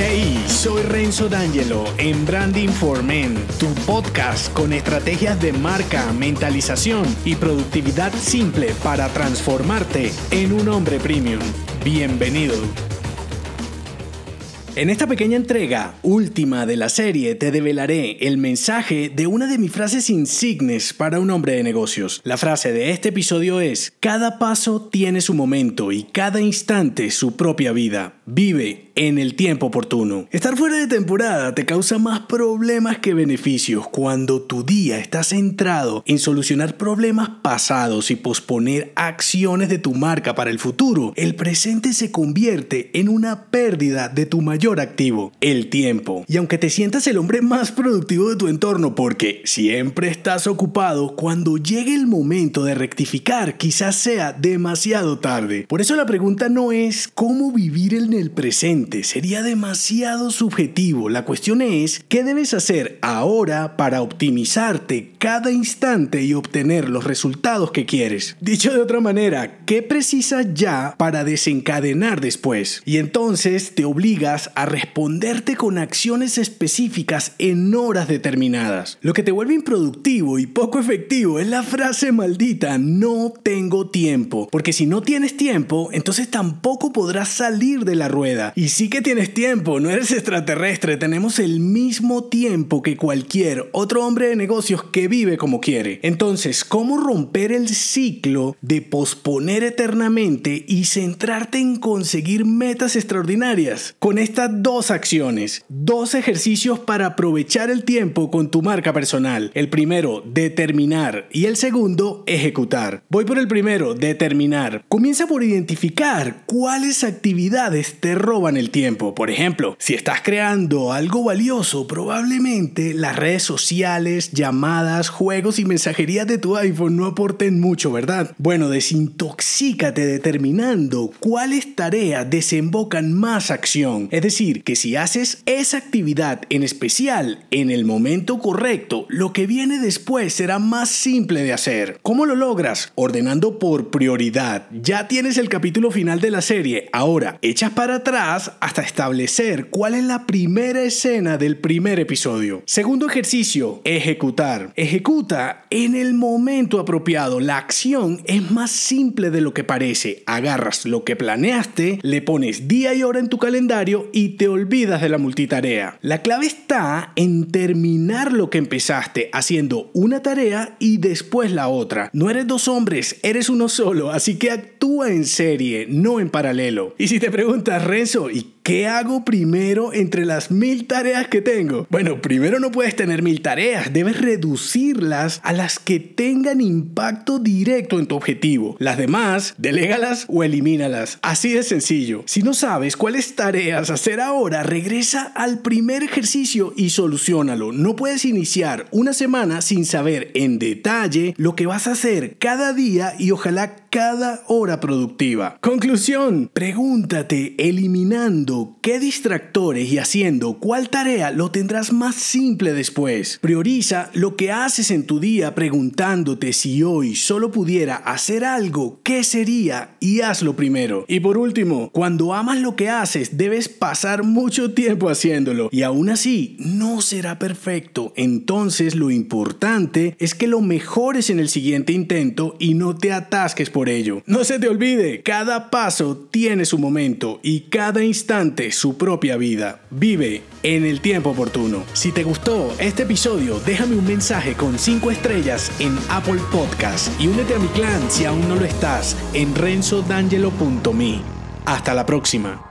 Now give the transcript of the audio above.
Hey, soy Renzo D'Angelo en Branding for Men, tu podcast con estrategias de marca, mentalización y productividad simple para transformarte en un hombre premium. Bienvenido. En esta pequeña entrega, última de la serie, te develaré el mensaje de una de mis frases insignes para un hombre de negocios. La frase de este episodio es, cada paso tiene su momento y cada instante su propia vida. Vive en el tiempo oportuno. Estar fuera de temporada te causa más problemas que beneficios cuando tu día está centrado en solucionar problemas pasados y posponer acciones de tu marca para el futuro. El presente se convierte en una pérdida de tu mayor activo, el tiempo. Y aunque te sientas el hombre más productivo de tu entorno porque siempre estás ocupado, cuando llegue el momento de rectificar quizás sea demasiado tarde. Por eso la pregunta no es cómo vivir en el presente, sería demasiado subjetivo. La cuestión es, ¿qué debes hacer ahora para optimizarte cada instante y obtener los resultados que quieres? Dicho de otra manera, ¿qué precisas ya para desencadenar después? Y entonces te obligas a responderte con acciones específicas en horas determinadas. Lo que te vuelve improductivo y poco efectivo es la frase maldita, no tengo tiempo. Porque si no tienes tiempo, entonces tampoco podrás salir de la rueda. Y sí que tienes tiempo, no eres extraterrestre, tenemos el mismo tiempo que cualquier otro hombre de negocios que vive como quiere. Entonces, ¿cómo romper el ciclo de posponer eternamente y centrarte en conseguir metas extraordinarias? Con estas dos acciones, dos ejercicios para aprovechar el tiempo con tu marca personal. El primero, determinar y el segundo, ejecutar. Voy por el primero, determinar. Comienza por identificar cuáles actividades te roban el tiempo. Por ejemplo, si estás creando algo valioso, probablemente las redes sociales, llamadas, juegos y mensajería de tu iPhone no aporten mucho, ¿verdad? Bueno, desintoxícate determinando cuáles tareas desembocan más acción. Es decir, que si haces esa actividad en especial en el momento correcto, lo que viene después será más simple de hacer. ¿Cómo lo logras? Ordenando por prioridad. Ya tienes el capítulo final de la serie. Ahora, echas para atrás hasta establecer cuál es la primera escena del primer episodio. Segundo ejercicio, ejecutar. Ejecuta en el momento apropiado. La acción es más simple de lo que parece. Agarras lo que planeaste, le pones día y hora en tu calendario y te olvidas de la multitarea. La clave está en terminar lo que empezaste haciendo una tarea y después la otra. No eres dos hombres, eres uno solo, así que actúa en serie, no en paralelo. Y si te preguntas, Renzo, ¿y ¿Qué hago primero entre las mil tareas que tengo? Bueno, primero no puedes tener mil tareas, debes reducirlas a las que tengan impacto directo en tu objetivo. Las demás, delégalas o elimínalas. Así de sencillo. Si no sabes cuáles tareas hacer ahora, regresa al primer ejercicio y solucionalo. No puedes iniciar una semana sin saber en detalle lo que vas a hacer cada día y ojalá cada hora productiva. Conclusión, pregúntate eliminando qué distractores y haciendo cuál tarea lo tendrás más simple después. Prioriza lo que haces en tu día preguntándote si hoy solo pudiera hacer algo, ¿qué sería? Y hazlo primero. Y por último, cuando amas lo que haces, debes pasar mucho tiempo haciéndolo y aún así no será perfecto. Entonces lo importante es que lo mejores en el siguiente intento y no te atasques por ello. No se te olvide, cada paso tiene su momento y cada instante su propia vida. Vive en el tiempo oportuno. Si te gustó este episodio, déjame un mensaje con 5 estrellas en Apple Podcast y únete a mi clan si aún no lo estás en renzodangelo.me. Hasta la próxima.